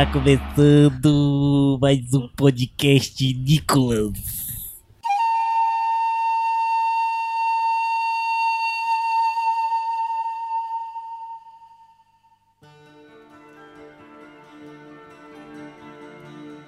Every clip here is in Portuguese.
Tá começando mais um podcast Nicolas.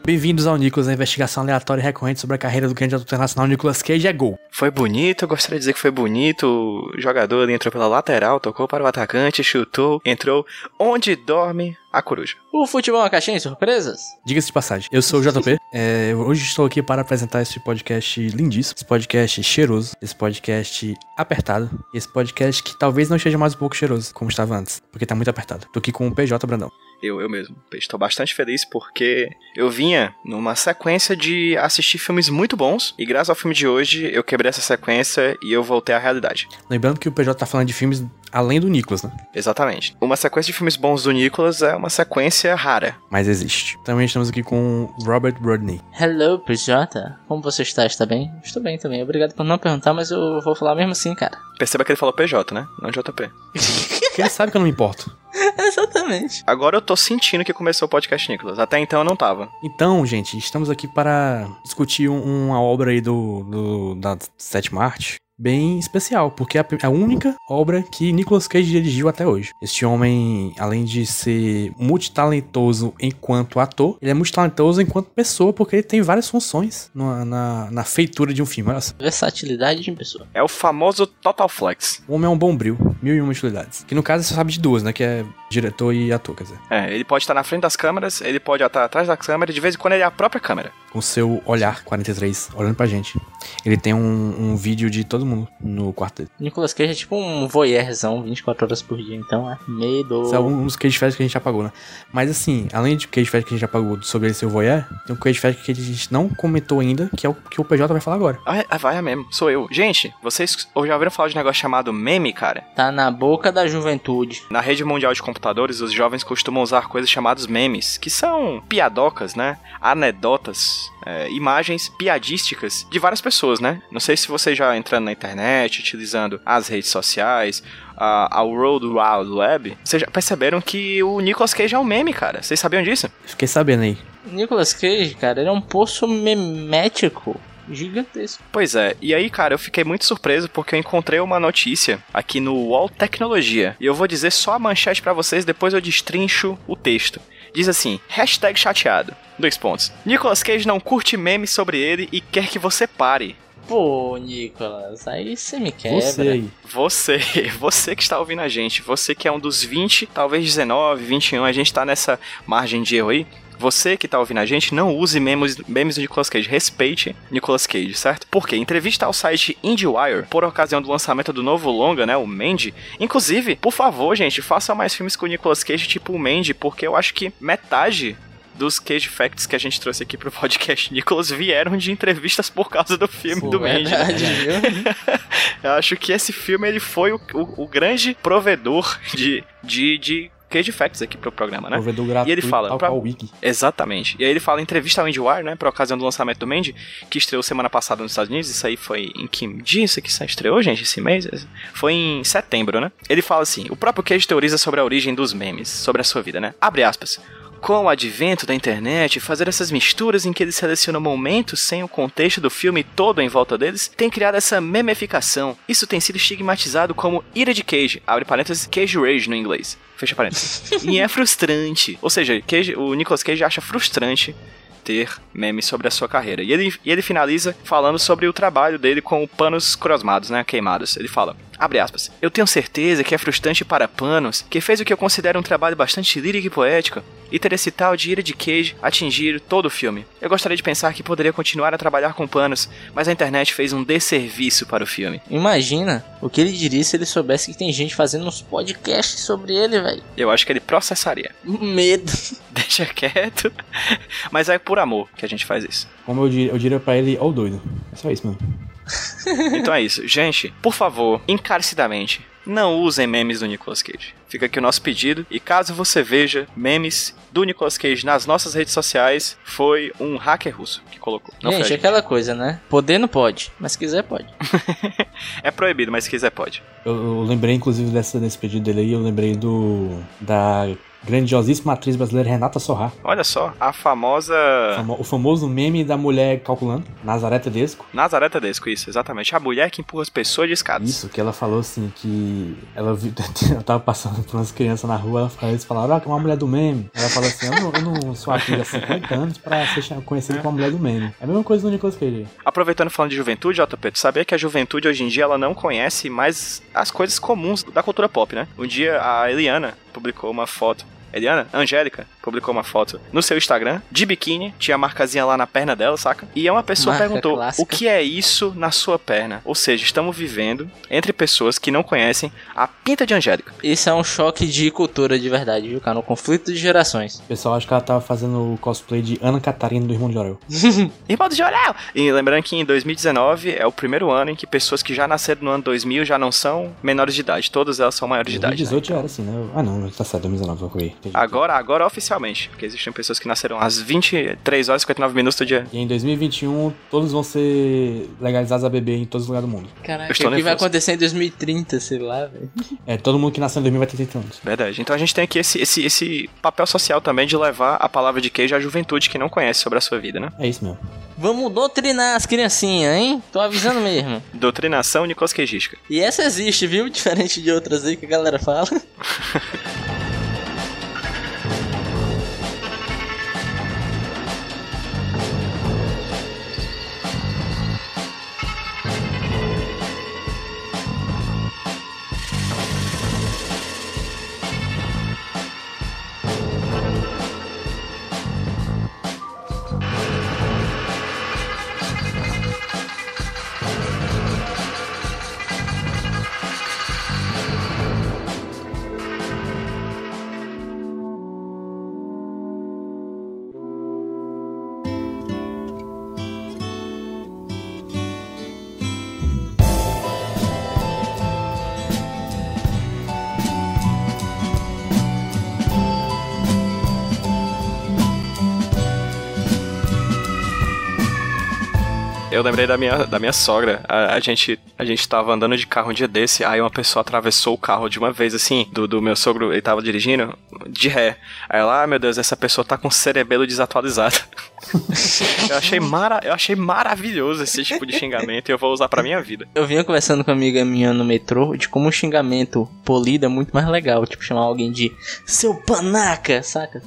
Bem-vindos ao Nicolas, a investigação aleatória e recorrente sobre a carreira do candidato internacional Nicolas Cage é gol. Foi bonito, eu gostaria de dizer que foi bonito. O jogador ali entrou pela lateral, tocou para o atacante, chutou, entrou. Onde dorme a coruja? O futebol é uma caixinha de surpresas? Diga-se de passagem, eu sou o JP, é, hoje estou aqui para apresentar esse podcast lindíssimo, esse podcast cheiroso, esse podcast apertado, esse podcast que talvez não esteja mais um pouco cheiroso, como estava antes, porque tá muito apertado. Tô aqui com o PJ Brandão. Eu, eu mesmo. Estou bastante feliz porque eu vinha numa sequência de assistir filmes muito bons e graças ao filme de hoje eu quebrei essa sequência e eu voltei à realidade. Lembrando que o PJ tá falando de filmes além do Nicolas, né? Exatamente. Uma sequência de filmes bons do Nicolas é uma sequência rara. Mas existe. Também estamos aqui com o Robert Rodney. Hello, PJ. Como você está? Está bem? Estou bem também. Obrigado por não perguntar, mas eu vou falar mesmo assim, cara. Perceba que ele falou PJ, né? Não JP. Porque ele sabe que eu não me importo. Exatamente. Agora eu tô sentindo que começou o podcast Nicolas. Até então eu não tava. Então, gente, estamos aqui para discutir um- uma obra aí do, do da sétima arte bem especial, porque é a, a única obra que Nicolas Cage dirigiu até hoje. Este homem, além de ser multitalentoso enquanto ator, ele é multitalentoso enquanto pessoa, porque ele tem várias funções na, na, na feitura de um filme. Olha só. Versatilidade de pessoa. É o famoso Total Flex. O homem é um bombril, mil e uma utilidades. Que no caso você sabe de duas, né? Que é diretor e ator, quer dizer. É, ele pode estar na frente das câmeras, ele pode estar atrás da câmera e de vez em quando ele é a própria câmera. Com seu olhar 43, olhando pra gente. Ele tem um, um vídeo de todo mundo no quarto dele. Nicolas Cage é tipo um voyeurzão 24 horas por dia, então é medo. Esse é um dos Cage Fest que a gente já pagou, né? Mas assim, além de Cage Fest que a gente já pagou sobre ele ser o voyeur, tem um Cage Fest que a gente não comentou ainda, que é o que o PJ vai falar agora. Ah, é- vai é mesmo, sou eu. Gente, vocês já ouviram falar de um negócio chamado meme, cara? Tá na boca da juventude. Na rede mundial de computadores, os jovens costumam usar coisas chamadas memes, que são piadocas, né? Anedotas, é, imagens piadísticas de várias pessoas, né? Não sei se você já entrando na internet, utilizando as redes sociais, a, a World Wide Web, vocês já perceberam que o Nicolas Cage é um meme, cara. Vocês sabiam disso? Fiquei sabendo aí. Nicolas Cage, cara, ele é um poço memético gigantesco. Pois é, e aí, cara, eu fiquei muito surpreso porque eu encontrei uma notícia aqui no UOL Tecnologia. E eu vou dizer só a manchete pra vocês, depois eu destrincho o texto. Diz assim, hashtag chateado. Dois pontos. Nicolas Cage não curte memes sobre ele e quer que você pare. Pô, Nicolas, aí você me quebra. Você aí. Você, você que está ouvindo a gente, você que é um dos 20, talvez 19, 21, a gente tá nessa margem de erro aí. Você que tá ouvindo a gente, não use memes, memes do Nicolas Cage. Respeite Nicolas Cage, certo? Porque entrevista ao site IndieWire, por ocasião do lançamento do novo longa, né, o Mandy. Inclusive, por favor, gente, façam mais filmes com o Nicolas Cage, tipo o Mandy, porque eu acho que metade dos Cage Facts que a gente trouxe aqui pro podcast Nicolas vieram de entrevistas por causa do filme Pô, do Mandy. verdade, viu? Eu acho que esse filme ele foi o, o- o grande provedor de, de, de Cage Facts aqui pro programa, né? Provedor gratuito, E ele fala, pra- Wiki. Exatamente. E aí ele fala em entrevista ao IndieWire, né, por ocasião do lançamento do Mandy, que estreou semana passada nos Estados Unidos, isso aí foi em que dia isso aqui estreou, gente, esse mês? Foi em setembro, né? Ele fala assim, o próprio Cage teoriza sobre a origem dos memes, sobre a sua vida, né? Abre aspas. Com o advento da internet, fazer essas misturas em que ele seleciona momentos sem o contexto do filme todo em volta deles, tem criado essa memeficação. Isso tem sido estigmatizado como ira de Cage, abre parênteses, Cage Rage no inglês. Fecha parênteses. e é frustrante. Ou seja, Cage- o Nicolas Cage acha frustrante ter memes sobre a sua carreira. E ele, e ele finaliza falando sobre o trabalho dele com panos crosmados, né, queimados. Ele fala: Abre aspas. Eu tenho certeza que é frustrante para Panos, que fez o que eu considero um trabalho bastante lírico e poético, e ter esse tal de ira de Cage atingir todo o filme. Eu gostaria de pensar que poderia continuar a trabalhar com Panos, mas a internet fez um desserviço para o filme. Imagina o que ele diria se ele soubesse que tem gente fazendo uns podcasts sobre ele, velho. Eu acho que ele processaria. Medo. Deixa quieto. Mas é por amor que a gente faz isso. Como eu diria, eu diria pra ele, ó o doido. É só isso, mano. Então é isso. Gente, por favor, encarecidamente, não usem memes do Nicolas Cage. Fica aqui o nosso pedido. E caso você veja memes do Nicolas Cage nas nossas redes sociais, foi um hacker russo que colocou. Não gente, gente. aquela coisa, né? Poder não pode, mas se quiser pode. É proibido, mas se quiser pode. Eu, eu lembrei, inclusive, dessa, desse pedido dele aí, eu lembrei do. da grandiosíssima atriz brasileira Renata Sorrá. Olha só, a famosa Famo- O famoso meme da mulher calculando, Nazaré Tedesco. Nazaré Tedesco, isso, exatamente. A mulher que empurra as pessoas de escadas. Isso, que ela falou assim, que ela, viu, ela tava passando por umas crianças na rua, ela- eles falaram, ah, que é uma mulher do meme. Ela falou assim, eu não, eu não sou atriz há 50 anos pra ser conhecida como a mulher do meme. É a mesma coisa do Nicolas Cage. Aproveitando falando de juventude, JP, tu sabia que a juventude hoje em dia ela não conhece mais as coisas comuns da cultura pop, né? Um dia a Eliana publicou uma foto. Eliana? Angélica publicou uma foto no seu Instagram de biquíni, tinha a marcazinha lá na perna dela, saca? E uma pessoa Marca perguntou: clássica. o que é isso na sua perna? Ou seja, estamos vivendo entre pessoas que não conhecem a pinta de Angélica. Isso é um choque de cultura de verdade, viu, cara? Um conflito de gerações. O pessoal acha que ela tava fazendo o cosplay de Ana Catarina do Irmão de Orel. Irmão do Jorel! E lembrando que em 2019 é o primeiro ano em que pessoas que já nasceram no ano 2000 já não são menores de idade. Todas elas são maiores de idade. né? 2018 já era assim, né? Ah não, tá certo, 2019, eu. Agora, agora oficialmente, porque existem pessoas que nasceram às 23 horas e 59 minutos do dia. E em 2021, todos vão ser legalizados a beber em todos os lugares do mundo. Caraca, o que vai acontecer em 2030, sei lá, velho. É, todo mundo que nasceu em 2000 vai ter 30 anos. Verdade. Então a gente tem aqui esse, esse, esse papel social também de levar a palavra de queijo à juventude que não conhece sobre a sua vida, né? É isso mesmo. Vamos doutrinar as criancinhas, hein? Tô avisando mesmo. Doutrinação Nicolas Queijística. E essa existe, viu? Diferente de outras aí que a galera fala. Eu lembrei da minha, da minha sogra. A, a gente, a gente tava andando de carro um dia desse, aí uma pessoa atravessou o carro de uma vez, assim, do, do meu sogro, ele tava dirigindo, de ré. Aí ela, ah, meu Deus, essa pessoa tá com o cerebelo desatualizado. eu, achei mara, eu achei maravilhoso esse tipo de xingamento e eu vou usar pra minha vida. Eu vinha conversando com uma amiga minha no metrô de como um xingamento polido é muito mais legal. Tipo, chamar alguém de seu panaca, saca?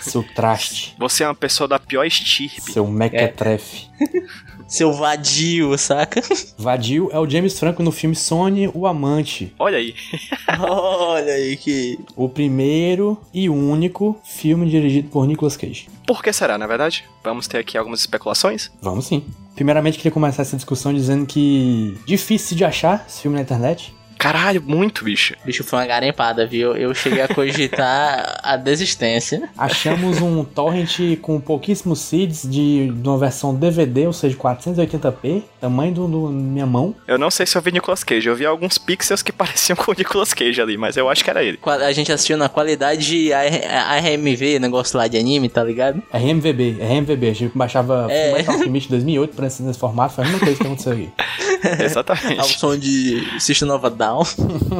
Seu traste, Você é uma pessoa da pior estirpe. seu mequetrefe. Seu vadio, saca? Vadio é o James Franco no filme Sony, o Amante. Olha aí. Olha aí que. O primeiro e único filme dirigido por Nicolas Cage. Por que será, na verdade? Vamos ter aqui algumas especulações. Vamos sim. Primeiramente, queria começar essa discussão dizendo que difícil de achar esse filme na internet. Caralho, muito, bicho. Bicho, foi uma garimpada, viu? Eu cheguei a cogitar a desistência. Achamos um torrent com pouquíssimos seeds de, de uma versão DVD, ou seja, 480p, tamanho do, do minha mão. Eu não sei se eu vi Nicolas Cage. Eu vi alguns pixels que pareciam com o Nicolas Cage ali, mas eu acho que era ele. A gente assistiu na qualidade AR ARMV, negócio lá de anime, tá ligado? RMVB, RMVB. A gente baixava É. Fullmetal Alchemist 2008 pra esse nesse formato, foi a mesma coisa que aconteceu aqui. Ao Exatamente. som de System Nova Down.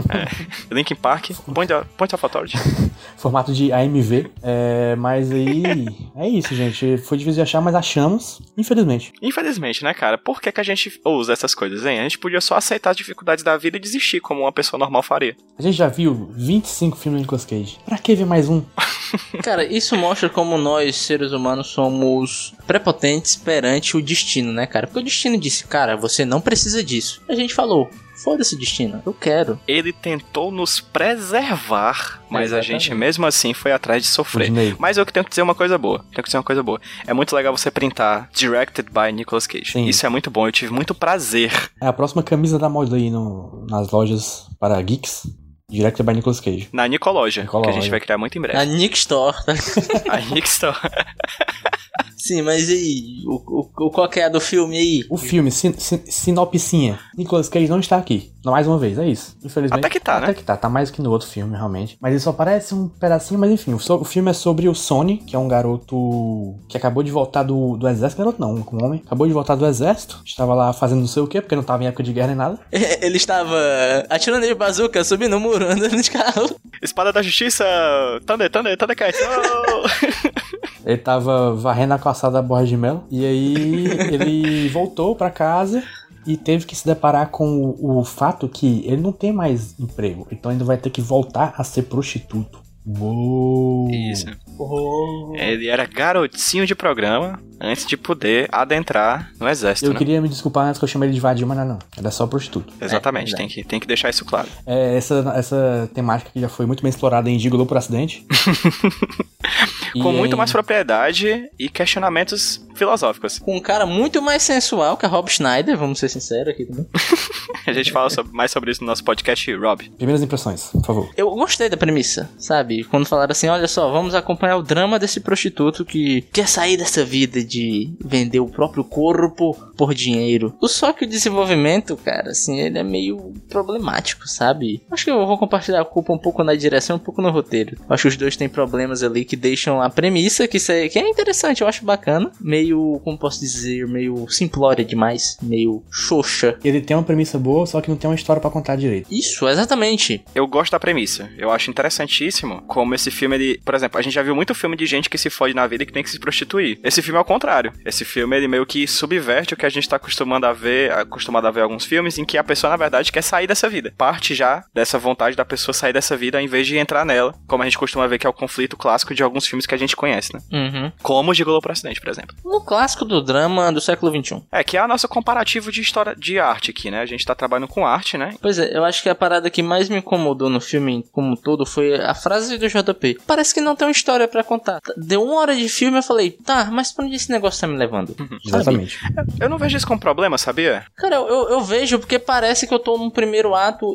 Linkin Park, Point, Point of Authority. Formato de AMV. É, mas aí. É isso, gente. Foi difícil de achar, mas achamos, infelizmente. Infelizmente, né, cara? Por que, que a gente usa essas coisas, hein? A gente podia só aceitar as dificuldades da vida e desistir, como uma pessoa normal faria. A gente já viu 25 filmes do Nicolas Cage. Pra que ver mais um? Cara, isso mostra como nós, seres humanos, somos prepotentes perante o destino, né, cara? Porque o destino disse, cara, você não precisa disso. A gente falou, Foda-se destino, eu quero. Ele tentou nos preservar, mas a Exatamente. gente mesmo assim foi atrás de sofrer. Disney. Mas eu tenho que dizer uma coisa boa. Tenho que dizer uma coisa boa. É muito legal você printar Directed by Nicolas Cage. Sim. Isso é muito bom. Eu tive muito prazer. É a próxima camisa da moda aí no, nas lojas para geeks. Directed by Nicolas Cage. Na Nicologia, que a gente vai criar muito em breve. A Nick Store, tá? A Nick Store. Sim, mas e aí? O, o, qual que é a do filme aí? O filme, sin, sin, sinopsinha. Nicolas Cage não está aqui. Mais uma vez, é isso. Infelizmente. Até que tá, Até né? que tá. Tá mais que no outro filme, realmente. Mas ele só parece um pedacinho, mas enfim. O, so- o filme é sobre o Sony, que é um garoto que acabou de voltar do, do exército. Garoto não, um homem. Acabou de voltar do exército. Estava lá fazendo não sei o quê, porque não tava em época de guerra nem nada. Ele estava atirando de bazuca, subindo o muro, andando de carro. Espada da Justiça! Thunder, Thunder, Thundercat! Oh! Ele tava varrendo a calçada da Borra de Melo. E aí ele voltou pra casa e teve que se deparar com o, o fato que ele não tem mais emprego. Então ele vai ter que voltar a ser prostituto. Uou! Isso. Ele era garotinho de programa antes de poder adentrar no exército, Eu né? queria me desculpar antes que eu chamei ele de vadio, mas não, não. Ele é só prostituto. Exatamente, É, tem, que, tem que deixar isso claro. É, essa, essa temática que já foi muito bem explorada em Gigolo por acidente. E Com muito mais propriedade e questionamentos filosóficos. Com um cara muito mais sensual que a Rob Schneider, vamos ser sinceros aqui também. A gente fala sobre- mais sobre isso no nosso podcast, Rob. Primeiras impressões, por favor. Eu gostei da premissa, sabe? Quando falaram assim, olha só, vamos acompanhar o drama desse prostituto que quer sair dessa vida de vender o próprio corpo por dinheiro. Só que o desenvolvimento, cara, assim, ele é meio problemático, sabe? Acho que eu vou compartilhar a culpa um pouco na direção, um pouco no roteiro. Acho que os dois têm problemas ali que deixam a premissa, que, isso é, que é interessante, eu acho bacana. Meio, como posso dizer, meio simplória demais, meio xoxa. Ele tem uma premissa boa, só que não tem uma história pra contar direito. Isso, exatamente. Eu gosto da premissa. Eu acho interessantíssimo como esse filme, ele. Por exemplo, a gente já viu muito filme de gente que se fode na vida e que tem que se prostituir. Esse filme é o contrário. Esse filme, ele meio que subverte o que a gente tá acostumando a ver, acostumado a ver em alguns filmes, em que a pessoa, na verdade, quer sair dessa vida. Parte já dessa vontade da pessoa sair dessa vida, ao invés de entrar nela, como a gente costuma ver que é o conflito clássico de alguns filmes que a gente conhece, né? Uhum. Como o Gigolo por Acidente, por exemplo. No clássico do drama do século XXI. É, que é a nossa comparativo de história de arte aqui, né? A gente tá trabalhando com arte, né? Pois é, eu acho que a parada que mais me incomodou no filme como um todo foi a frase do JP. Parece que não tem uma história pra contar. Deu uma hora de filme eu falei, tá, mas pra onde esse negócio tá me levando? Sabe? Exatamente. Eu não vejo isso como problema, sabia? Cara, eu, eu- eu vejo porque parece que eu tô num primeiro ato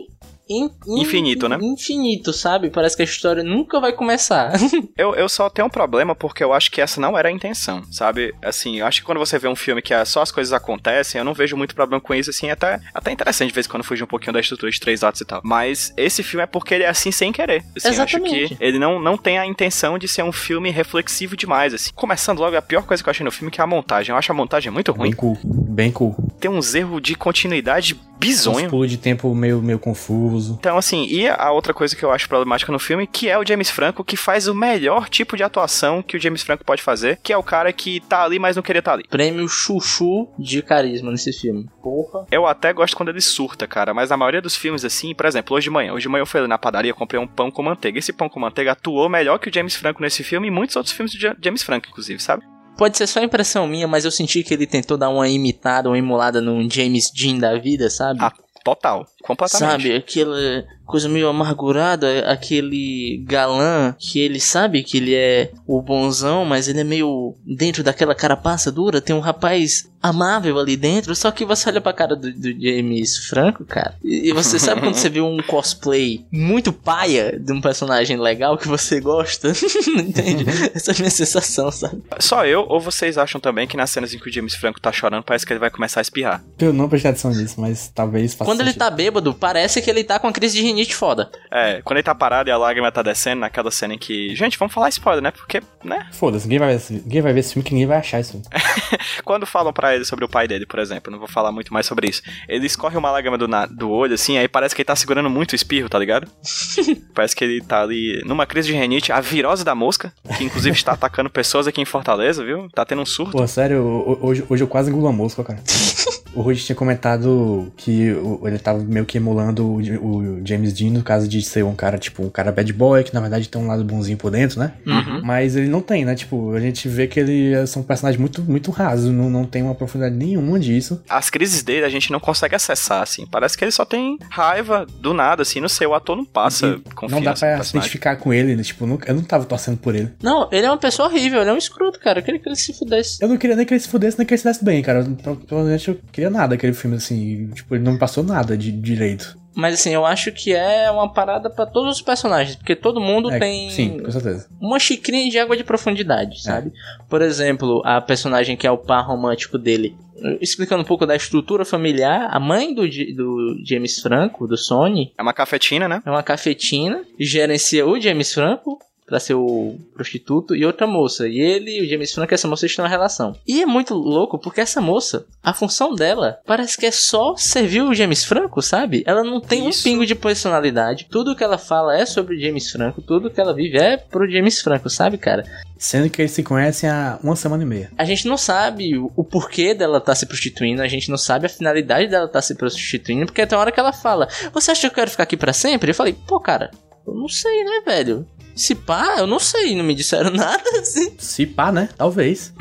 in- in- Infinito, né? Infinito, sabe? Parece que a história nunca vai começar. Eu, eu só tenho um problema porque eu acho que essa não era a intenção, sabe? Assim, eu acho que quando você vê um filme que é só as coisas acontecem, eu não vejo muito problema com isso, assim, é até, até interessante de vez em quando fugir um pouquinho da estrutura de três atos e tal. Mas esse filme é porque ele é assim sem querer. Assim, eu acho Exatamente. que ele não, não tem a intenção de ser um filme reflexivo demais, assim. Começando logo, a pior coisa que eu achei no filme que é a montagem. Eu acho a montagem muito ruim. Bem cool. Bem cool. Tem uns erros de continuidade bizonho. pulos de tempo meio, meio confuso. Então, assim, e a outra coisa que eu acho problemática no filme, que é o James Franco, que faz o melhor tipo de atuação que o James Franco pode fazer, que é o cara que tá ali, mas não queria estar ali. Prêmio chuchu de carisma nesse filme. Porra. Eu até gosto quando ele surta, cara, mas na maioria dos filmes, assim, por exemplo, hoje de manhã. Hoje de manhã eu fui ali na padaria, comprei um pão com manteiga. Esse pão com manteiga atuou melhor que o James Franco nesse filme e muitos outros filmes do Ja- James Franco, inclusive, sabe? Pode ser só impressão minha, mas eu senti que ele tentou dar uma imitada, uma emulada num James Dean da vida, sabe? Ah, Total, completamente. Sabe, aquela coisa meio amargurada, aquele galã que ele sabe que ele é o bonzão, mas ele é meio dentro daquela carapaça dura, tem um rapaz amável ali dentro, só que você olha pra cara do, do James Franco, cara, e, e você sabe quando você vê um cosplay muito paia de um personagem legal que você gosta? Entende? Essa é a minha sensação, sabe? Só eu, ou vocês acham também que nas cenas em que o James Franco tá chorando, parece que ele vai começar a espirrar? Eu não prestei atenção nisso, mas talvez faça Quando ele sentido. tá bêbado, parece que ele tá com a crise de rinite foda. É, quando ele tá parado e a lágrima tá descendo, naquela cena em que. Gente, vamos falar spoiler, né? Porque, né? Foda-se, ninguém vai, ver esse- ninguém vai ver esse filme que ninguém vai achar isso. Quando falam pra ele sobre o pai dele, por exemplo, não vou falar muito mais sobre isso. Ele escorre uma lágrima do, na- do olho, assim, aí parece que ele tá segurando muito o espirro, tá ligado? parece que ele tá ali numa crise de renite, a virose da mosca, que inclusive está atacando pessoas aqui em Fortaleza, viu? Tá tendo um surto. Pô, sério, ho- hoje, hoje eu quase engulo a mosca, cara. O Rudy tinha comentado que ele tava meio que emulando o, o James Dean no caso de ser um cara, tipo, um cara bad boy, que na verdade tem um lado bonzinho por dentro, né? Uhum. Mas ele não tem, né? Tipo, a gente vê que ele é- são personagens muito, muito rasos, não, não tem uma profundidade nenhuma disso. As crises dele a gente não consegue acessar, assim. Parece que ele só tem raiva do nada, assim. Não sei, o ator não passa E não dá pra se personagem. identificar com ele, né? Tipo, eu não- eu não tava torcendo por ele. Não, ele é uma pessoa horrível, ele é um escroto, cara. Eu queria que ele se fudesse. Eu não queria nem que ele se fudesse, nem que ele se desse bem, cara. Eu, pelo menos eu queria nada aquele filme, assim. Tipo, ele não me passou nada de direito. Mas assim, eu acho que é uma parada pra todos os personagens, porque todo mundo É, tem Sim, com certeza. uma xicrinha de água de profundidade, sabe? Por exemplo, a personagem que é o par romântico dele. Explicando um pouco da estrutura familiar, a mãe do, do James Franco, do Sony, É uma cafetina, né? é uma cafetina, gerencia o James Franco pra ser o prostituto e outra moça. E ele e o James Franco, essa moça estão em relação. E é muito louco porque essa moça, a função dela parece que é só servir o James Franco, sabe? Ela não tem Isso. um pingo de personalidade. Tudo que ela fala é sobre o James Franco, tudo que ela vive é pro James Franco, sabe, cara? Sendo que eles se conhecem há uma semana e meia. A gente não sabe o, porquê dela tá se prostituindo, a gente não sabe a finalidade dela tá se prostituindo, porque tem hora que ela fala: Você acha que eu quero ficar aqui pra sempre? Eu falei: Pô, cara, eu não sei, né, velho? Se pá, eu não sei, não me disseram nada assim. Se pá, né? Talvez.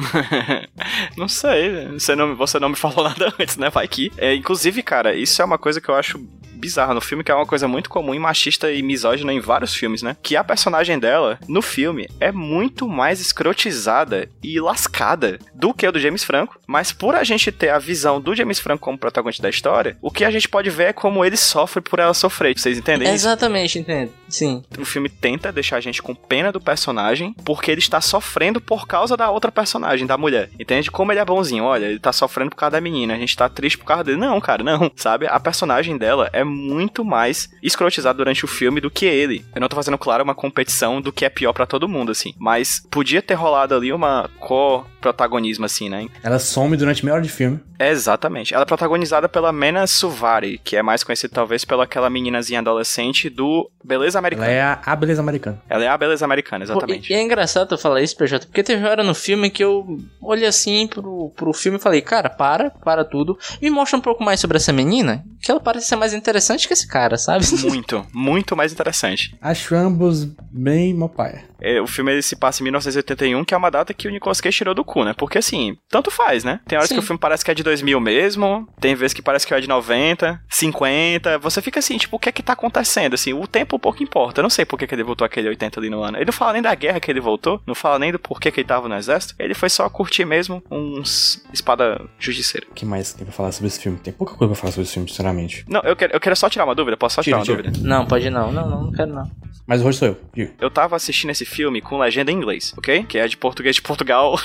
não sei, você não, você não me falou nada antes, né? Vai que. É, inclusive, cara, isso é uma coisa que eu acho bizarra no filme, que é uma coisa muito comum e machista e misógina em vários filmes, né? Que a personagem dela, no filme, é muito mais escrotizada e lascada do que o do James Franco. Mas por a gente ter a visão do James Franco como protagonista da história, o que a gente pode ver é como ele sofre por ela sofrer. Vocês entendem? Exatamente, entendo. Sim. o filme tenta deixar a gente com pena do personagem, porque ele está sofrendo por causa da outra personagem, da mulher. Entende? Como ele é bonzinho, olha, ele tá sofrendo por causa da menina, a gente tá triste por causa dele. Não, cara, não. Sabe? A personagem dela é muito mais escrotizada durante o filme do que ele. Eu não tô fazendo, claro, uma competição do que é pior pra todo mundo, assim. Mas podia ter rolado ali uma co-protagonismo, assim, né? Ela some durante meia hora de filme. Exatamente. Ela é protagonizada pela Mena Suvari, que é mais conhecida talvez pela aquela meninazinha adolescente do Beleza Americana. Ela é a, a beleza americana. Ela é a beleza americana, Pô, exatamente. e, e é engraçado tu falar isso, PJ, porque teve uma hora no filme que eu olhei assim pro, pro filme e falei, cara, para, para tudo. E me mostra um pouco mais sobre essa menina, que ela parece ser mais interessante que esse cara, sabe? Muito, muito mais interessante. Acho ambos bem mopaia. É, o filme ele se passa em 1981, que é uma data que o Nicolas Cage tirou do cu, né? Porque assim, tanto faz, né? Tem horas Sim. que o filme parece que é de 2000 mesmo, tem vezes que parece que é de 90, 50. Você fica assim, tipo, o que é que tá acontecendo? Assim, o tempo pouco importa. Eu não sei por que, que ele voltou aquele 80 ali no ano. Ele não fala nem da guerra que ele voltou, não fala nem do porquê que ele tava no exército. Ele foi só curtir mesmo uns espada justiceira. O que mais tem pra falar sobre esse filme? Tem pouca coisa pra falar sobre esse filme, sinceramente. Não, eu quero, eu quero só tirar uma dúvida, posso só tirar Tira, uma tira. dúvida? Não, pode não. Não, não, não quero não. Mas o rosto sou eu. Diga. Eu tava assistindo esse filme com legenda em inglês, ok? Que é de português de Portugal.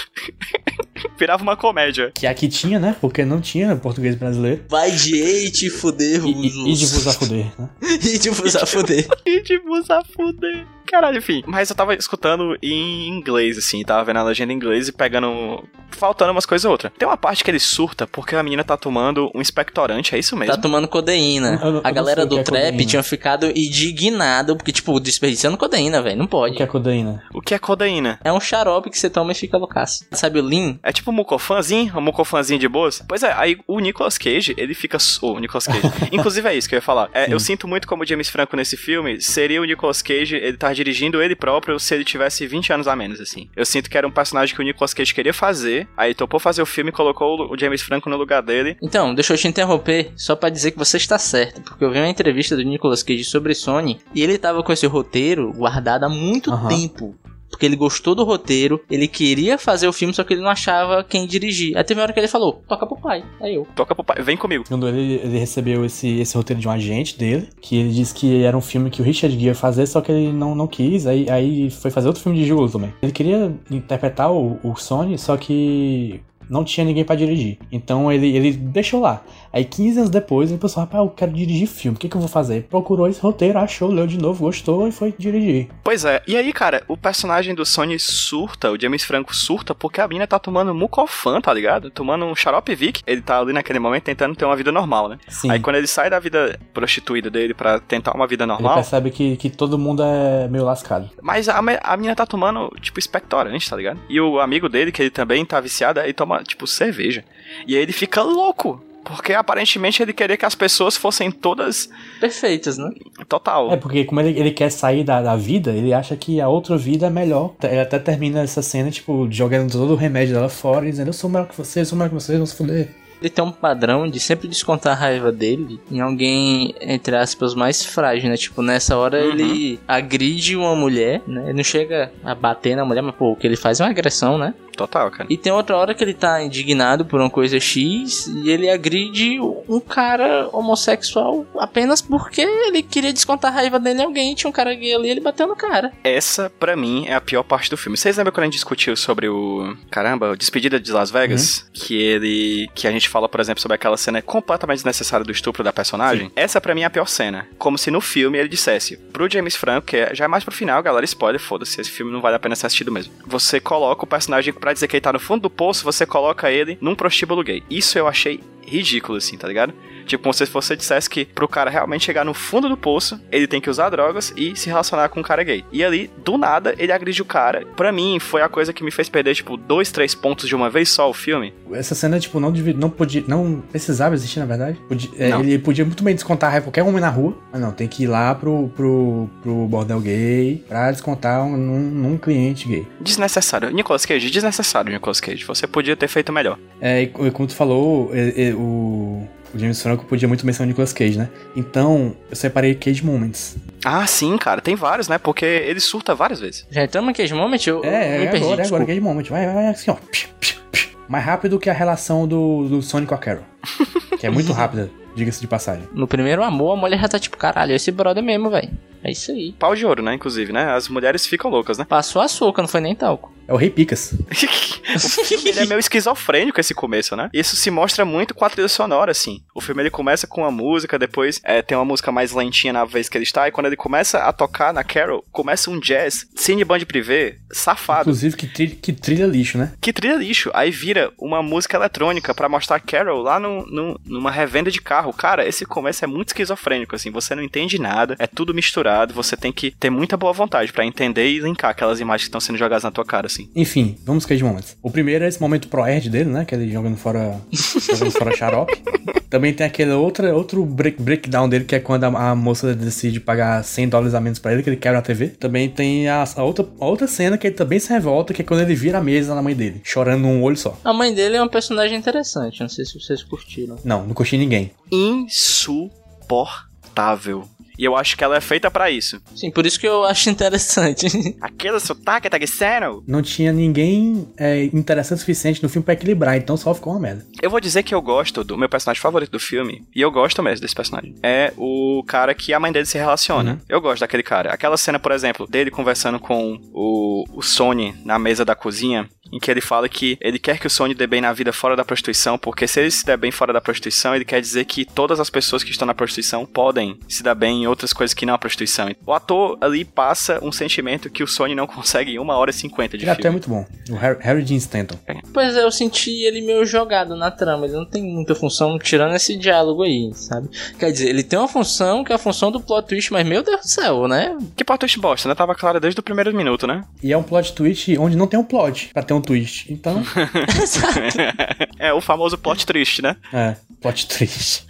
Virava uma comédia. Que aqui tinha, né? Porque não tinha português brasileiro. Vai de ei te fuder, E, e, e de vos a fuder, né? E de vos a fuder. E de a fuder. Caralho, enfim. Mas eu tava escutando em inglês, assim. Tava vendo a legenda em inglês e pegando. Faltando umas coisas ou outra. Tem uma parte que ele surta porque a menina tá tomando um expectorante, é isso mesmo? Tá tomando codeína. Eu eu a galera o do é trap codeína. tinha ficado indignado, porque, tipo, desperdiçando codeína, velho. Não O pode. que é codeína? O que é codeína? É um xarope que você toma e fica loucaço. Sabe o Lean? É tipo um mucofanzinho, um mucofanzinho de boas. Pois é, aí o Nicolas Cage, ele fica. O Nicolas Cage. Inclusive é isso que eu ia falar. É, eu sinto muito como o James Franco nesse filme seria o Nicolas Cage, ele tá dirigindo ele próprio se ele tivesse 20 anos a menos, assim. Eu sinto que era um personagem que o Nicolas Cage queria fazer, aí topou fazer o filme e colocou o James Franco no lugar dele. Então, deixa eu te interromper, só pra dizer que você está certo, porque eu vi uma entrevista do Nicolas Cage sobre Sony e ele tava com esse roteiro guardado há muito Aham. tempo. Porque ele gostou do roteiro, ele queria fazer o filme, só que ele não achava quem dirigir. Aí teve uma hora que ele falou: toca pro pai. Aí eu. Toca pro pai, vem comigo. Quando ele, ele recebeu esse, esse roteiro de um agente dele, que ele disse que era um filme que o Richard ia fazer, só que ele não, não quis, aí, aí foi fazer outro filme de Julo também. Ele queria interpretar o, o Sony, só que não tinha ninguém pra dirigir. Então ele, ele deixou lá. Aí 15 anos depois ele pensou, rapaz, eu quero dirigir filme, o que, que eu vou fazer? Procurou esse roteiro, achou, leu de novo, gostou e foi dirigir. Pois é, e aí, cara, o personagem do Sony surta, o James Franco surta, porque a mina tá tomando mucofan, tá ligado? Tomando um xarope Vic. Ele tá ali naquele momento tentando ter uma vida normal, né? Sim. Aí quando ele sai da vida prostituída dele pra tentar uma vida Ele normal, percebe que, que todo mundo é meio lascado. mas a, a menina tá tomando, tipo, expectorante, tá ligado? E o amigo dele, que ele também tá viciado, aí toma, tipo, cerveja. E aí ele fica louco. Porque aparentemente ele queria que as pessoas fossem todas Perfeitas, né? total. É, porque como ele, ele quer sair da, da vida, ele acha que a outra vida é melhor. Ele até termina essa cena, tipo, jogando todo o remédio dela fora e dizendo, eu sou melhor que você, eu sou melhor que você, vamos se fuder. Ele tem um padrão de sempre descontar a raiva dele em alguém, entre aspas, mais frágil, né? Tipo, nessa hora Uhum. ele agride uma mulher, né? Ele não chega a bater na mulher, mas pô, o que ele faz é uma agressão, né? Total, cara. E tem outra hora que ele tá indignado por uma coisa X e ele agride um cara homossexual apenas porque ele queria descontar a raiva dele em alguém. Tinha um cara gay ali, ele bateu no cara. Essa, pra mim, é a pior parte do filme. Vocês lembram quando a gente discutiu sobre o. Caramba, o Despedida de Las Vegas? Que ele. Que a gente fala, por exemplo, sobre aquela cena completamente desnecessária do estupro da personagem? Essa, pra mim, é a pior cena. Como se no filme ele dissesse pro James Franco, que é- já é mais pro final, galera, spoiler, foda-se, esse filme não vale a pena ser assistido mesmo. Você coloca o personagem pra dizer que ele tá no fundo do poço, você coloca ele num prostíbulo gay. Isso eu achei ridículo, assim, tá ligado? Tipo, como se você dissesse que pro cara realmente chegar no fundo do poço, ele tem que usar drogas e se relacionar com um cara gay. E ali, do nada, ele agride o cara. Pra mim, foi a coisa que me fez perder, tipo, dois, três pontos de uma vez só o filme. Essa cena, tipo, não, devia, não podia, não precisava existir, na verdade. Podia- é, ele podia muito bem descontar a raiva qualquer homem na rua, mas não, tem que ir lá pro, pro, pro bordel gay pra descontar um, num, num cliente gay. Desnecessário. Nicolas Cage, desnecessário, Nicolas Cage. Você podia ter feito melhor. É, e co- como tu falou, é, é, o, o James Franco podia muito ser o Nicolas Cage, né? Então, eu separei Cage Moments. Ah, sim, cara, tem vários, né? Porque ele surta várias vezes. Já entramos aqui, moment, eu, eu É, me é perdi, agora, é agora. Cage Moment. Vai, vai, vai, assim, ó. Mais rápido que a relação do, do Sonic com a Carol. que é muito rápida, diga-se de passagem. No primeiro amor, a mulher já tá tipo, caralho, esse brother mesmo, velho. É isso aí. Pau de ouro, né? Inclusive, né? As mulheres ficam loucas, né? Passou açúcar, não foi nem talco. É o Rei Picas. o filme ele é meio esquizofrênico esse começo, né? Isso se mostra muito com a trilha sonora, assim. O filme ele começa com uma música, depois é, tem uma música mais lentinha na vez que ele está, e quando ele começa a tocar na Carol, começa um jazz, cine band privê, safado. Inclusive, que trilha, que trilha lixo, né? Que trilha lixo. Aí vira uma música eletrônica pra mostrar a Carol lá no, no- numa revenda de carro. Cara, esse começo é muito esquizofrênico, assim. Você não entende nada, é tudo misturado. Você tem que ter muita boa vontade pra entender e linkar aquelas imagens que estão sendo jogadas na tua cara, assim. Enfim, vamos Cage Moments. O primeiro é esse momento pro Erd dele, né? Que ele jogando fora, jogando fora xarope. Também tem aquele outra, outro break, breakdown dele, que é quando a, a moça decide pagar 100 dólares a menos pra ele, que ele quebra a TV. Também tem a, a outra, a outra cena que ele também se revolta, que é quando ele vira a mesa na mãe dele, chorando num olho só. A mãe dele é um personagem interessante, não sei se vocês curtiram. Não, não curti ninguém. Insuportável. E eu acho que ela é feita pra isso. Sim, por isso que eu acho interessante. Aquele sotaque tá guisando. Não tinha ninguém é, interessante o suficiente no filme pra equilibrar, então só ficou uma merda. Eu vou dizer que eu gosto do meu personagem favorito do filme, e eu gosto mesmo desse personagem. É o cara que a mãe dele se relaciona. Uhum. Eu gosto daquele cara. Aquela cena, por exemplo, dele conversando com o, o Sony na mesa da cozinha, em que ele fala que ele quer que o Sony dê bem na vida fora da prostituição, porque se ele se der bem fora da prostituição, ele quer dizer que todas as pessoas que estão na prostituição podem se dar bem em outras coisas que não a prostituição. O ator ali passa um sentimento que o Sony não consegue em uma hora e cinquenta de Ele até é filme. muito bom. O Harry, Harry Dean Stanton. pois é, eu senti ele meio jogado na trama. Ele não tem muita função tirando esse diálogo aí, sabe? Quer dizer, ele tem uma função que é a função do plot twist, mas meu Deus do céu, né? Que plot twist bosta, né? Tava claro desde o primeiro minuto, né? E é um plot twist onde não tem um plot pra ter um twist. Então, é o famoso plot triste, né? é, plot twist.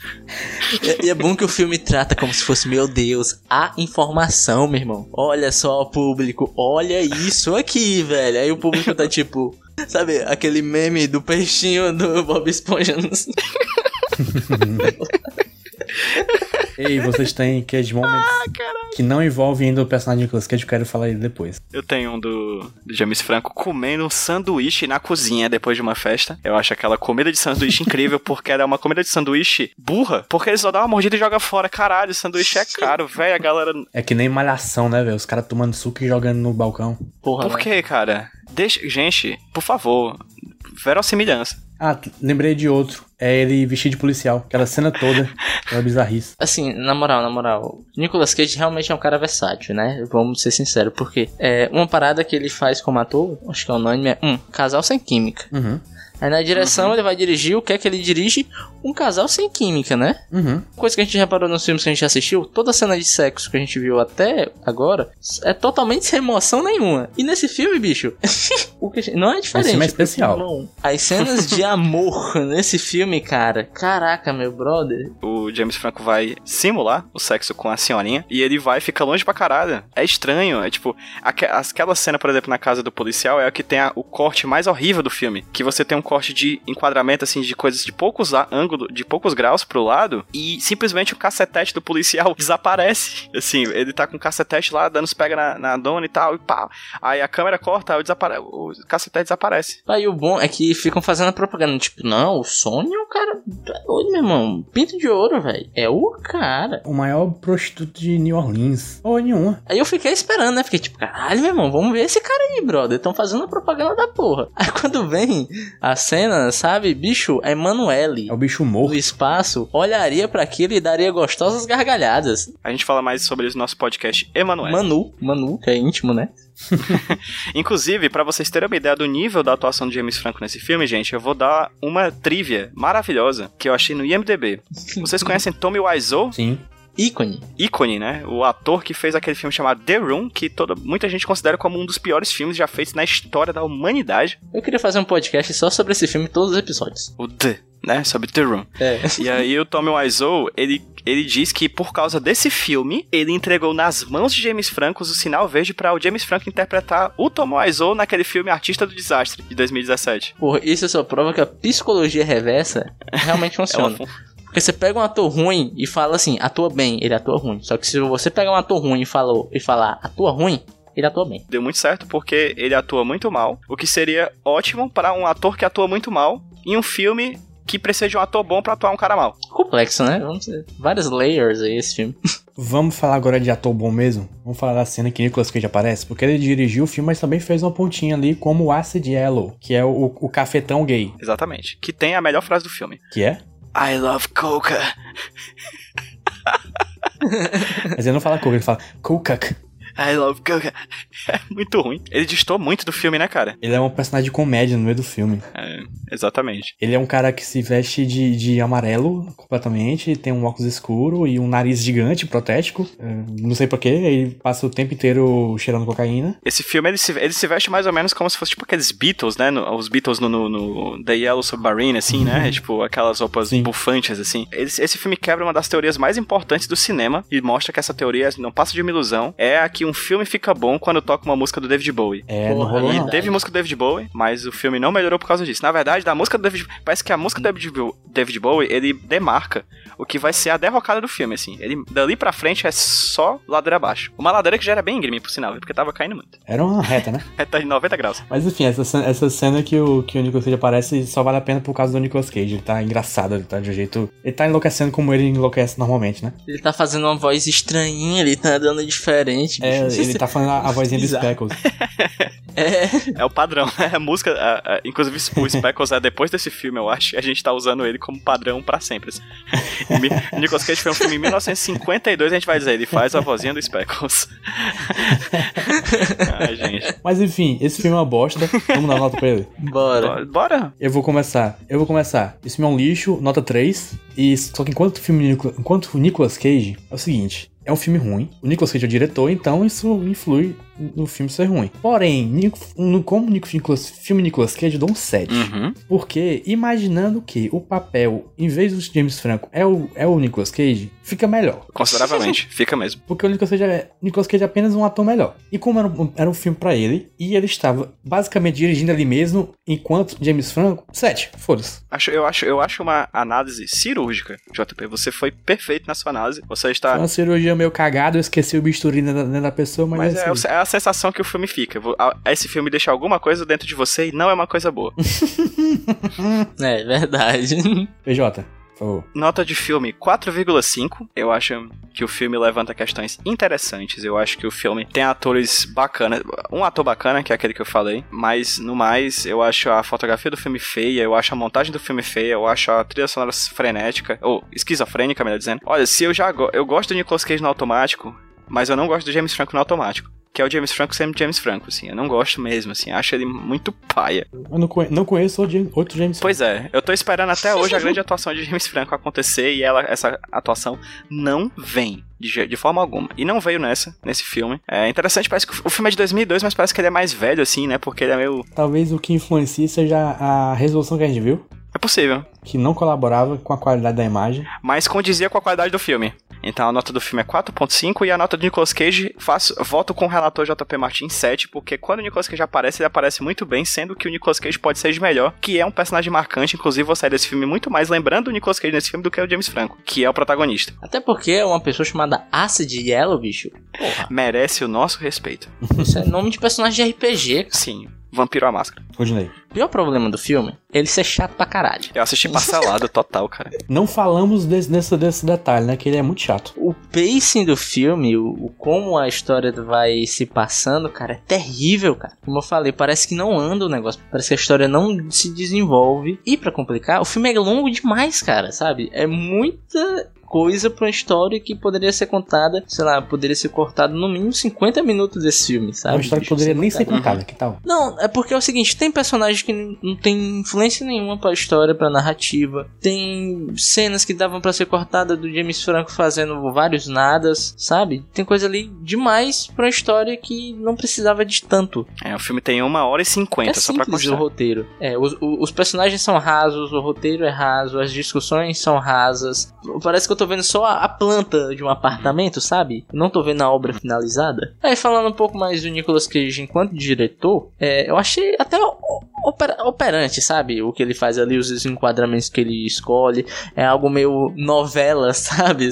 E e é bom que o filme trata como se fosse, meu Deus, a informação, meu irmão. Olha só, público, olha isso aqui, velho. Aí o público tá tipo, sabe, aquele meme do peixinho do Bob Esponja. Ei, vocês têm Cage Moments que não envolvem ainda o personagem de Nicolas Cage, eu quero falar ele depois. Eu tenho um do, do James Franco comendo um sanduíche na cozinha depois de uma festa. Eu acho aquela comida de sanduíche incrível, porque ela é uma comida de sanduíche burra, porque ele só dá uma mordida e joga fora. Caralho, sanduíche é caro, velho. A galera. É que nem malhação, né, velho? Os caras tomando suco e jogando no balcão. Porra, Por né? que, cara? Deixa. Gente, por favor. Verossimilhança. Ah, lembrei de outro. É ele vestido de policial. Aquela cena toda. Aquela bizarrice. Assim, na moral, na moral, Nicolas Cage realmente é um cara versátil, né? Vamos ser sinceros, porque é uma parada que ele faz como ator, acho que é unânime, é um, casal sem química. Uhum. Aí na direção ele vai dirigir, o que é que ele dirige? Um casal sem química, né? Uhum. Coisa que a gente reparou nos filmes que a gente assistiu, toda cena de sexo que a gente viu até agora é totalmente sem emoção nenhuma. E nesse filme, bicho, o que não é diferente. filme é especial. Não. As cenas de amor nesse filme, cara, caraca, meu brother. O James Franco vai simular o sexo com a senhorinha e ele vai ficar longe pra caralho. É estranho, é tipo, aque- aquela cena, por exemplo, na casa do policial é a que tem a- o corte mais horrível do filme, que você tem um corte de enquadramento assim de coisas de poucos a- ângulo, de poucos graus pro lado e simplesmente o cacetete do policial desaparece. Assim, ele tá com o cacetete lá dando os pega na, na dona e tal e pá. Aí a câmera corta, aí o, desapare... o cacetete desaparece. Aí o bom é que ficam fazendo a propaganda, tipo, não, o Sony é o cara. tá doido, meu irmão. Pinto de ouro, velho. É o cara. O maior prostituto de New Orleans. Ou nenhuma. Aí eu fiquei esperando, né? Fiquei tipo, caralho, meu irmão, vamos ver esse cara aí, brother. Estão fazendo a propaganda da porra. Aí quando vem a cena, sabe, bicho, a Emanuele É o bicho do morto. espaço olharia pra aquilo e daria gostosas gargalhadas. A gente fala mais sobre isso no nosso podcast Emanuel. Manu, Manu, que é íntimo, né? Inclusive, pra vocês terem uma ideia do nível da atuação de James Franco nesse filme, gente, eu vou dar uma trivia maravilhosa que eu achei no IMDb. Vocês conhecem Tommy Wiseau? Sim. Ícone. ícone, né? O ator que fez aquele filme chamado The Room, que toda, muita gente considera como um dos piores filmes já feitos na história da humanidade. Eu queria fazer um podcast só sobre esse filme, todos os episódios. O The, né? Sobre The Room. É. E aí o Tommy Wiseau, ele, ele diz que por causa desse filme, ele entregou nas mãos de James Franco o sinal verde para o James Franco interpretar o Tommy Wiseau naquele filme Artista do Desastre, de 2017. Porra, isso só prova que a psicologia reversa realmente Ela funciona. fu- Porque você pega um ator ruim e fala assim, atua bem, ele atua ruim. Só que se você pegar um ator ruim e, falou, e falar, atua ruim, ele atua bem. deu muito certo porque ele atua muito mal, o que seria ótimo para um ator que atua muito mal em um filme que precisa de um ator bom para atuar um cara mal. Complexo, né? Vários layers aí esse filme. Vamos falar agora de ator bom mesmo? Vamos falar da cena que Nicolas Cage aparece? Porque ele dirigiu o filme, mas também fez uma pontinha ali como o Acid Yellow, que é o, o cafetão gay. Exatamente. Que tem a melhor frase do filme. Que é? I love coca. Mas ele não fala coca, ele fala cocac. I love coca. É muito ruim. Ele distou muito do filme, né, cara? Ele é um personagem de comédia no meio do filme. É, exatamente. Ele é um cara que se veste de, de amarelo completamente, tem um óculos escuro e um nariz gigante, protético. É, Não sei porquê, ele passa o tempo inteiro cheirando cocaína. Esse filme, ele se, ele se veste mais ou menos como se fosse tipo aqueles Beatles, né? No- os Beatles no, no, no The Yellow Submarine, assim, né? Tipo, aquelas roupas Sim. bufantes, assim. Esse, esse filme quebra uma das teorias mais importantes do cinema e mostra que essa teoria não passa de uma ilusão. É a que um filme fica bom quando toca uma música do David Bowie. É, não Porra, não. dá. Teve música do David Bowie, mas o filme não melhorou por causa disso. Na verdade, da música do David, parece que a música do David, Bo- David Bowie, ele demarca o que vai ser a derrocada do filme, assim. Ele dali pra frente é só ladeira abaixo. Uma ladeira que já era bem íngreme, por sinal, porque tava caindo muito. Era uma reta, né? Tá de 90 graus. Mas enfim, essa, cena- essa cena que o, que o Nicolas Cage aparece só vale a pena por causa do Nicolas Cage. Ele tá engraçado, ele tá de um jeito. Ele tá enlouquecendo como ele enlouquece normalmente, né? Ele tá fazendo uma voz estranhinha, ele tá dando diferente. É, bicho. ele tá falando a, a vozinha do. Speckles. É, É o padrão, né? A música, a- a- inclusive o Speckles é depois desse filme, eu acho, e a gente tá usando ele como padrão pra sempre. assim. Nicolas Cage foi um filme em 1952, a gente vai dizer, ele faz a vozinha do Speckles. Ai, gente. Mas enfim, esse filme é uma bosta. Vamos dar nota pra ele. bora. Bora. Eu vou começar. Eu vou começar. Esse filme é um lixo, nota 3. E só que enquanto o filme enquanto o Nicolas Cage é o seguinte, é um filme ruim. O Nicolas Cage é o diretor, então isso influi no filme ser ruim. Porém, Nico- no, como Nico- Nicolas, filme Nicolas Cage, eu dou um 7. Uhum. Porque, imaginando que o papel, em vez do James Franco, é o, é o Nicolas Cage, fica melhor. Consideravelmente, fica mesmo. Porque o Nicolas Cage é, Nicolas Cage é apenas um ator melhor. E como era um, era um filme pra ele, e ele estava basicamente dirigindo ali mesmo, enquanto James Franco, 7, foda-se. Acho, eu, acho, eu acho uma análise cirúrgica, JP. Você foi perfeito na sua análise. Você Foi está. uma cirurgia meio cagada, eu esqueci o bisturi dentro da pessoa, mas, Mas é, é, o- é a sensação que o filme fica. Esse filme deixa alguma coisa dentro de você e não é uma coisa boa. É verdade. PJ, por favor. Nota de filme 4,5. Eu acho que o filme levanta questões interessantes. Eu acho que o filme tem atores bacanas. Um ator bacana, que é aquele que eu falei. Mas, no mais, eu acho a fotografia do filme feia. Eu acho a montagem do filme feia. Eu acho a trilha sonora frenética. Ou esquizofrênica, melhor dizendo. Olha, se eu já go eu gosto do Nicolas Cage no automático. Mas eu não gosto do James Franco no automático. que é o James Franco sendo James Franco, assim. Eu não gosto mesmo, assim. Acho ele muito paia. Eu não, conhe- não conheço outro James- James Pois é, eu tô esperando até hoje a grande atuação de James Franco acontecer e ela, essa atuação não vem. De, de forma alguma. E não veio nessa, nesse filme. É interessante, parece que o filme é de 2002, mas parece que ele é mais velho, assim, né? Porque ele é meio. Talvez o que influencie seja a resolução que a gente viu, É possível. que não colaborava com a qualidade da imagem. Mas condizia com a qualidade do filme. Então a nota do filme é 4.5 e a nota do Nicolas Cage, faço, voto com o relator JP Martins 7, porque quando o Nicolas Cage aparece, ele aparece muito bem, sendo que o Nicolas Cage pode ser de melhor, que é um personagem marcante, inclusive vou sair desse filme muito mais lembrando o Nicolas Cage nesse filme do que o James Franco, que é o protagonista. Até porque é uma pessoa chamada Acid Yellow, bicho. Merece o nosso respeito. Isso é nome de personagem de RPG. cara. Sim, Vampiro à Máscara. Rodinei. O pior problema do filme é ele ser chato pra caralho. Eu assisti parcelado total, cara. Não falamos desse, desse, desse detalhe, né? Que ele é muito chato. O pacing do filme, o, o como a história vai se passando, cara, é terrível, cara. Como eu falei, parece que não anda o negócio, parece que a história não se desenvolve. E pra complicar, o filme é longo demais, cara, sabe? É muita coisa pra uma história que poderia ser contada, sei lá, poderia ser cortado no mínimo 50 minutos desse filme, É sabe? uma história que poderia Sem nem ser contada, que tal? Não, é porque é o seguinte, tem personagens que não tem influência nenhuma pra história, pra narrativa. Tem cenas que davam pra ser cortadas do James Franco fazendo vários nadas, sabe? Tem coisa ali demais pra uma história que não precisava de tanto. É, o filme tem uma hora e É cinquenta, só pra simples o constar. roteiro. É, os, os personagens são rasos, o roteiro é raso, as discussões são rasas. Parece que eu tô vendo só a, a planta de um apartamento, sabe? Não tô vendo a obra finalizada. Aí falando um pouco mais do Nicolas Cage enquanto diretor, é, eu achei até operante, sabe? O que ele faz ali, os enquadramentos que ele escolhe. É algo meio novela, sabe?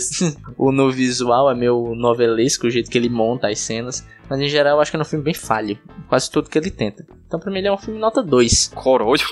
o no visual é meio novelesco, o jeito que ele monta as cenas. Mas em geral eu acho que é um filme bem falho. Quase tudo que ele tenta. Então pra mim ele é um filme nota 2. Corolho.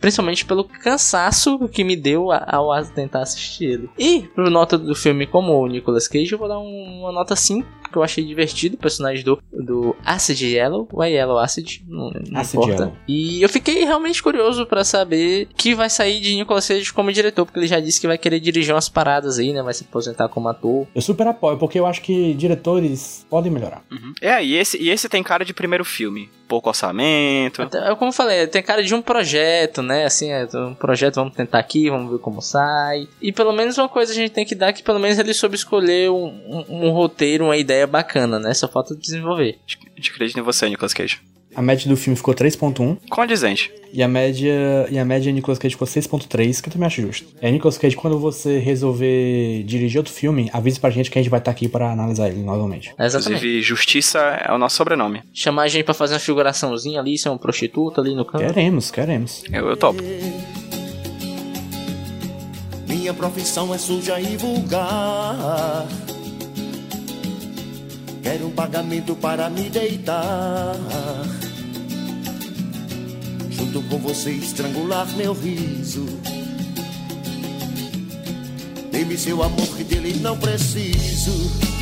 Principalmente pelo cansaço que me deu ao tentar assistir ele. E pro nota do filme como o Nicolas Cage, eu vou dar um- uma nota 5. Que eu achei divertido, o personagem do, do Acid Yellow, ou é Yellow Acid, não, não Acid importa. Yellow. E eu fiquei realmente curioso pra saber que vai sair de Nicolas Cage como diretor, porque ele já disse que vai querer dirigir umas paradas aí, né? Vai se aposentar como ator. Eu super apoio, porque eu acho que diretores podem melhorar. Uhum. É, e esse, e esse tem cara de primeiro filme. Pouco orçamento. Até, é como eu falei, tem cara de um projeto, né? Assim, é um projeto, vamos tentar aqui, vamos ver como sai. E pelo menos uma coisa a gente tem que dar que pelo menos ele soube escolher um, um- um roteiro, uma ideia bacana, né? Só falta desenvolver. A gente acredita em você, Nicolas Cage. A média do filme ficou 3.1 Condizente. e a média e a média Nicolas Cage ficou 6.3, que eu também acho justo. É, Nicolas Cage, quando você resolver dirigir outro filme, avise pra gente que a gente vai estar aqui pra analisar ele novamente. É exatamente. Inclusive, Justiça é o nosso sobrenome. Chamar a gente pra fazer uma figuraçãozinha ali, ser um prostituto ali no canto. Queremos, queremos. Eu, eu topo. Minha profissão é suja e vulgar. Quero um pagamento para me deitar. Junto com você estrangular meu riso. Dê-me seu amor que dele não preciso.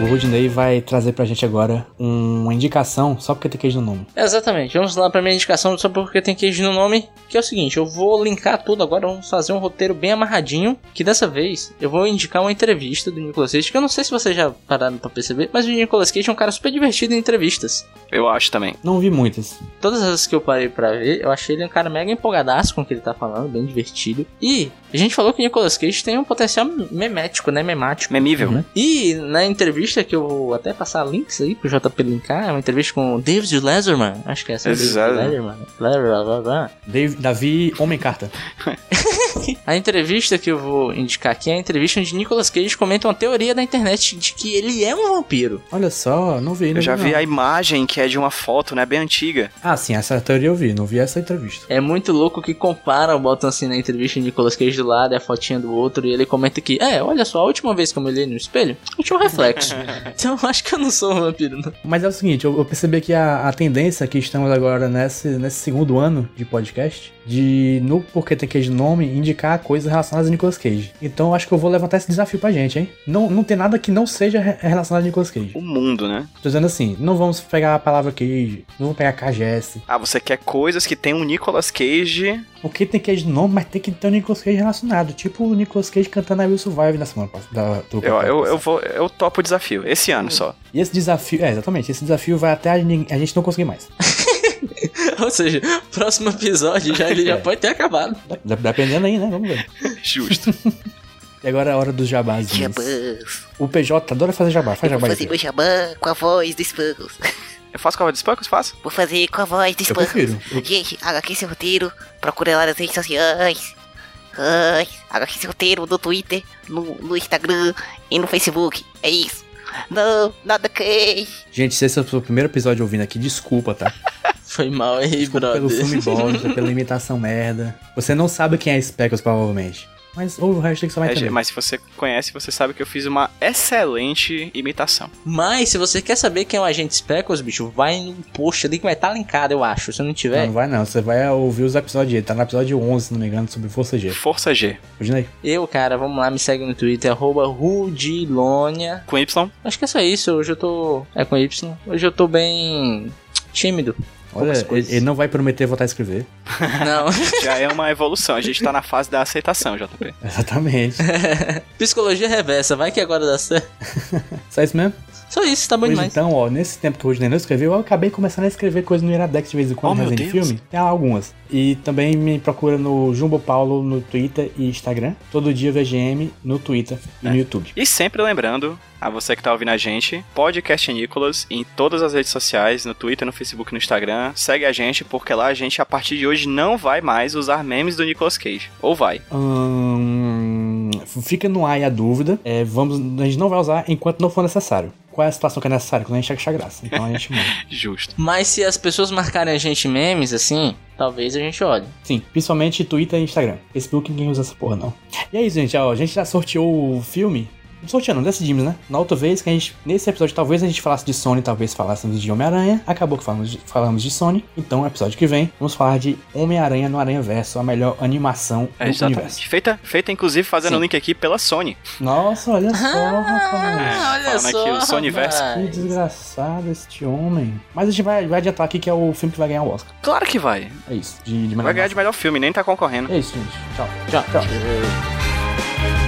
O Rudney vai trazer pra gente agora uma indicação, só porque tem queijo no nome. Exatamente, vamos lá pra minha indicação só porque tem queijo no nome, que é o seguinte, eu vou linkar tudo agora, vamos fazer um roteiro bem amarradinho, que dessa vez eu vou indicar uma entrevista do Nicolas Cage, que eu não sei se vocês já pararam pra perceber, mas o Nicolas Cage é um cara super divertido em entrevistas. Eu acho também. Não vi muitas. Todas as que eu parei pra ver, eu achei ele um cara mega empolgadaço com o que ele tá falando, bem divertido. E a gente falou que o Nicolas Cage tem um potencial memético, né, memático. Memível. Uhum. E na entrevista que eu vou até passar links aí pro JP linkar, é uma entrevista com o David Letterman, acho que é essa, David Exato. Blá, blá. Dave, Davi Homem Carta. a entrevista que eu vou indicar aqui é a entrevista onde Nicolas Cage comenta uma teoria da internet de que ele é um vampiro. Olha só, não vi. Não Eu já vi não. a imagem que é de uma foto, né? Bem antiga. Ah, sim, essa teoria eu vi, não vi essa entrevista. É muito louco que comparam, botam assim na entrevista o Nicolas Cage do lado e a fotinha do outro, e ele comenta que, é, olha só, a última vez que eu me olhei no espelho, eu tinha um reflexo. então eu acho que eu não sou um vampiro, não. Mas é o seguinte, eu, eu percebi que a, a tendência que estamos agora nesse, nesse segundo ano de podcast, de no Porque Tem Cage no nome, indicar coisas relacionadas a Nicolas Cage. Então eu acho que eu vou levantar esse desafio pra gente, hein? Não, não tem nada que não seja re- relacionado a Nicolas Cage. O mundo, né? Tô dizendo assim, não vamos pegar a palavra Cage, não vamos pegar KGS. Ah, você quer coisas que tem um Nicolas Cage. Porque tem Cage nome, mas tem que ter o Nicolas Cage relacionado. Tipo o Nicolas Cage cantando I Will Survive na semana passada. Eu, eu, eu vou. Eu topo o desafio. Esse ano só. E esse desafio, é, exatamente, esse desafio vai até a, a gente não conseguir mais. Ou seja, próximo episódio já ele já É. pode ter acabado. Dep- Dependendo aí, né? Vamos ver. Justo. E agora é a hora dos jabazinhos. Jabãs. O PJ adora fazer jabá, faz Eu jabá vou aí. fazer meu jabã com a voz do Spuggles. Eu faço cova de Spuckles? Faço? Vou fazer com a voz do Eu Spuggles. prefiro. Eu- Gente, HQ Sem Roteiro, procura lá nas redes sociais. Ai, HQ Sem Roteiro no Twitter, no, no Instagram e no Facebook. É isso. Não, nada que. Gente, se esse é o seu primeiro episódio ouvindo aqui, desculpa, tá? Foi mal aí, Desculpa brother. pelo filme bosta, pela imitação merda. Você não sabe quem é Speckles, provavelmente. Mas ouve o resto que você vai entender. mas se você conhece, você sabe que eu fiz uma excelente imitação. Mas se você quer saber quem é o agente Speckles, bicho, vai no post ali que vai estar linkado, eu acho. Se não Não, tiver, não vai não, você vai ouvir os episódios dele. Tá no episódio 11, se não me engano, sobre Força G. Força G. Imagina aí. eu, cara, vamos lá, me segue no Twitter, arroba Rudilonia. Com Y. Acho que é só isso, hoje eu tô. É com Y. Hoje eu tô bem. tímido. Olha, ele, ele não vai prometer voltar a escrever. Não. Já é uma evolução. A gente tá na fase da aceitação, JP. Exatamente. Psicologia reversa, vai que agora dá certo. Só isso mesmo? Só isso, tá bom Pois demais. então, ó, nesse tempo que o Rodney não escreveu, eu acabei começando a escrever coisas no Iradex de vez em quando, Oh, Deus. filme. Tem algumas. E também me procura no Jumbo Paulo no Twitter e Instagram. Todo dia VGM no Twitter e no YouTube. E sempre lembrando, a você que tá ouvindo a gente, podcast Nicolas em todas as redes sociais, no Twitter, no Facebook, no Instagram. Segue a gente, porque lá a gente, a partir de hoje, não vai mais usar memes do Nicolas Cage. Ou vai. Hum, fica no ar a dúvida. É, vamos, a gente não vai usar enquanto não for necessário. Qual é a situação que é necessária? Quando a gente achar graça. Então a gente manda. Justo. Mas se as pessoas marcarem a gente em memes, assim, talvez a gente olhe. Sim, principalmente Twitter e Instagram. Facebook ninguém usa essa porra, não. E é isso, gente. Ó, a gente já sorteou o filme. Sorteando, decidimos, né? Na outra vez que a gente. Nesse episódio, talvez a gente falasse de Sony, talvez falássemos de Homem-Aranha. Acabou que falamos de, falamos de Sony. Então, no episódio que vem, vamos falar de Homem-Aranha no Aranha Verso, a melhor animação do É, universo. exatamente. Feita, feita, inclusive, fazendo o Sim. link aqui pela Sony. Nossa, olha só, rapaz. olha falando aqui o Sonyverse. Que rapaz. desgraçado este homem. Mas a gente vai, vai adiantar aqui que é o filme que vai ganhar o Oscar. Claro que vai. É isso. De, de Vai ganhar de melhor filme, nem tá concorrendo. É isso, gente. Tchau. Tchau. Tchau. Eu